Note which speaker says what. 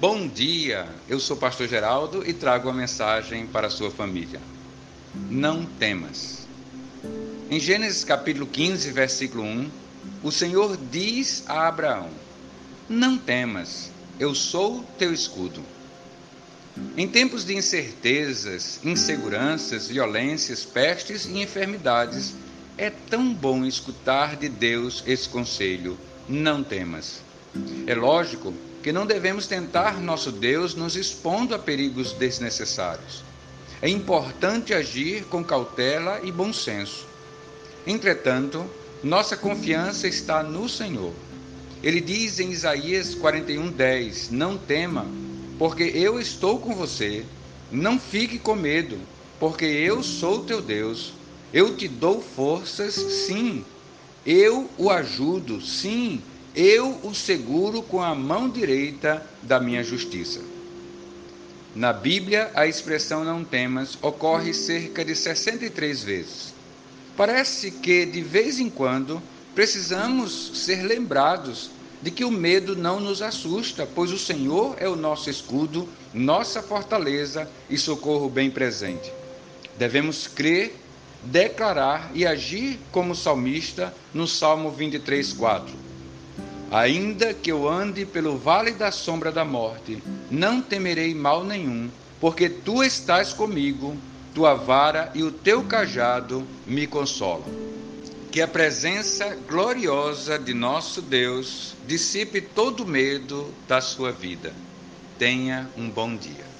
Speaker 1: Bom dia, eu sou o pastor Geraldo e trago uma mensagem para a sua família. Não temas. Em Gênesis capítulo 15, versículo 1, o Senhor diz a Abraão: Não temas, eu sou teu escudo. Em tempos de incertezas, inseguranças, violências, pestes e enfermidades, é tão bom escutar de Deus esse conselho: não temas. É lógico que não devemos tentar nosso Deus nos expondo a perigos desnecessários. É importante agir com cautela e bom senso. Entretanto, nossa confiança está no Senhor. Ele diz em Isaías 41:10: Não tema, porque eu estou com você. Não fique com medo, porque eu sou teu Deus. Eu te dou forças, sim. Eu o ajudo, sim eu o seguro com a mão direita da minha justiça. Na Bíblia, a expressão não temas ocorre cerca de 63 vezes. Parece que, de vez em quando, precisamos ser lembrados de que o medo não nos assusta, pois o Senhor é o nosso escudo, nossa fortaleza e socorro bem presente. Devemos crer, declarar e agir como salmista no Salmo 23, 4 Ainda que eu ande pelo vale da sombra da morte, não temerei mal nenhum, porque tu estás comigo, tua vara e o teu cajado me consolam. Que a presença gloriosa de nosso Deus dissipe todo medo da sua vida. Tenha um bom dia.